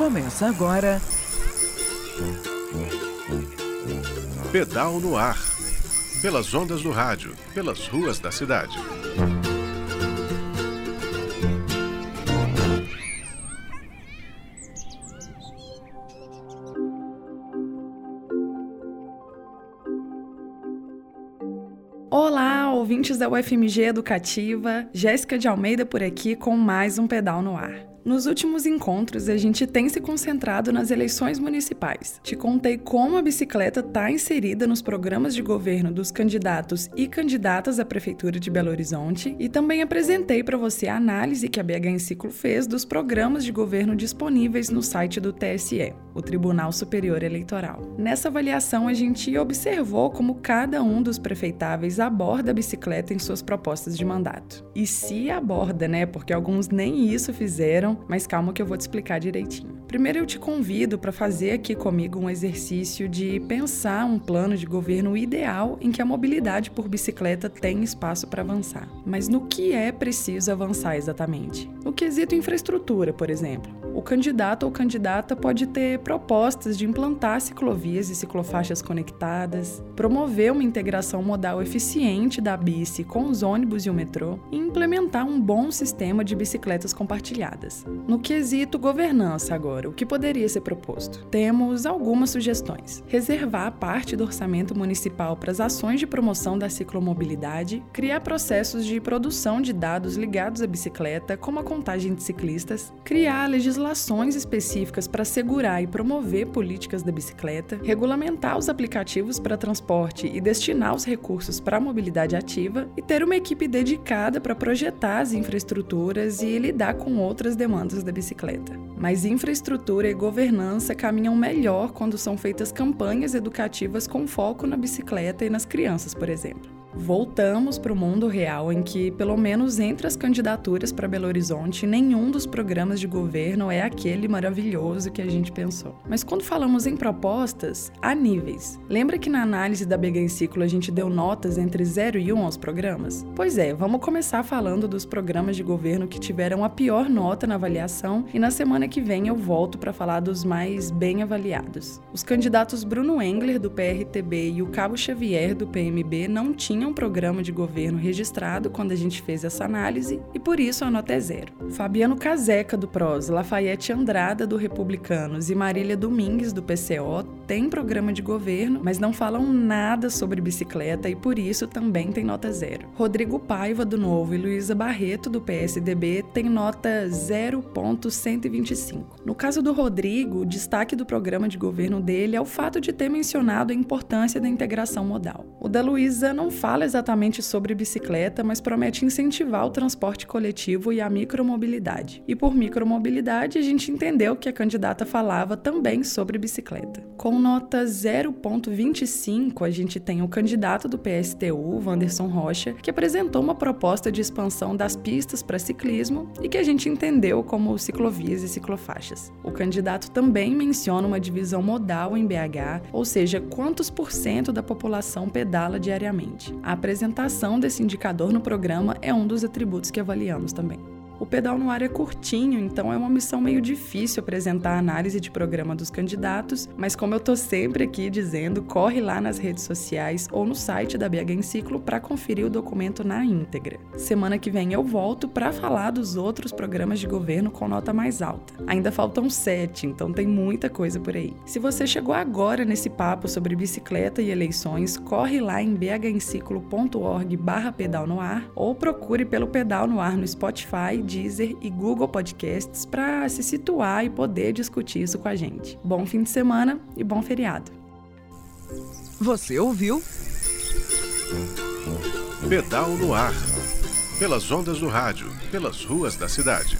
Começa agora. Pedal no ar. Pelas ondas do rádio, pelas ruas da cidade. Olá, ouvintes da UFMG Educativa, Jéssica de Almeida por aqui com mais um Pedal no Ar. Nos últimos encontros, a gente tem se concentrado nas eleições municipais. Te contei como a bicicleta está inserida nos programas de governo dos candidatos e candidatas à Prefeitura de Belo Horizonte e também apresentei para você a análise que a BH em Ciclo fez dos programas de governo disponíveis no site do TSE, o Tribunal Superior Eleitoral. Nessa avaliação, a gente observou como cada um dos prefeitáveis aborda a bicicleta em suas propostas de mandato. E se aborda, né? Porque alguns nem isso fizeram mas calma que eu vou te explicar direitinho. Primeiro eu te convido para fazer aqui comigo um exercício de pensar um plano de governo ideal em que a mobilidade por bicicleta tem espaço para avançar. Mas no que é preciso avançar exatamente? No quesito infraestrutura, por exemplo. O candidato ou candidata pode ter propostas de implantar ciclovias e ciclofaixas conectadas, promover uma integração modal eficiente da bici com os ônibus e o metrô e implementar um bom sistema de bicicletas compartilhadas. No quesito governança agora, o que poderia ser proposto? Temos algumas sugestões. Reservar parte do orçamento municipal para as ações de promoção da ciclomobilidade, criar processos de produção de dados ligados à bicicleta, como a contagem de ciclistas, criar legislação legislações específicas para segurar e promover políticas da bicicleta, regulamentar os aplicativos para transporte e destinar os recursos para a mobilidade ativa e ter uma equipe dedicada para projetar as infraestruturas e lidar com outras demandas da bicicleta. Mas infraestrutura e governança caminham melhor quando são feitas campanhas educativas com foco na bicicleta e nas crianças, por exemplo. Voltamos para o mundo real em que, pelo menos entre as candidaturas para Belo Horizonte, nenhum dos programas de governo é aquele maravilhoso que a gente pensou. Mas quando falamos em propostas, há níveis. Lembra que na análise da BG em Ciclo a gente deu notas entre 0 e 1 um aos programas? Pois é, vamos começar falando dos programas de governo que tiveram a pior nota na avaliação e na semana que vem eu volto para falar dos mais bem avaliados. Os candidatos Bruno Engler, do PRTB, e o Cabo Xavier, do PMB, não tinham tinha um programa de governo registrado quando a gente fez essa análise e por isso a nota é zero. Fabiano Caseca, do PROS, Lafayette Andrada, do Republicanos e Marília Domingues, do PCO, têm programa de governo, mas não falam nada sobre bicicleta e por isso também tem nota zero. Rodrigo Paiva, do Novo, e Luísa Barreto, do PSDB, têm nota 0,125. No caso do Rodrigo, o destaque do programa de governo dele é o fato de ter mencionado a importância da integração modal. O da Luísa não fala fala exatamente sobre bicicleta, mas promete incentivar o transporte coletivo e a micromobilidade. E por micromobilidade, a gente entendeu que a candidata falava também sobre bicicleta. Com nota 0,25, a gente tem o candidato do PSTU, Wanderson Rocha, que apresentou uma proposta de expansão das pistas para ciclismo e que a gente entendeu como ciclovias e ciclofaixas. O candidato também menciona uma divisão modal em BH, ou seja, quantos por cento da população pedala diariamente. A apresentação desse indicador no programa é um dos atributos que avaliamos também. O pedal no ar é curtinho, então é uma missão meio difícil apresentar a análise de programa dos candidatos, mas como eu tô sempre aqui dizendo, corre lá nas redes sociais ou no site da BH em Ciclo para conferir o documento na íntegra. Semana que vem eu volto para falar dos outros programas de governo com nota mais alta. Ainda faltam sete, então tem muita coisa por aí. Se você chegou agora nesse papo sobre bicicleta e eleições, corre lá em bhenciclo.org/pedal no ar ou procure pelo Pedal no Ar no Spotify Deezer e Google Podcasts para se situar e poder discutir isso com a gente. Bom fim de semana e bom feriado. Você ouviu? Pedal no ar. Pelas ondas do rádio, pelas ruas da cidade.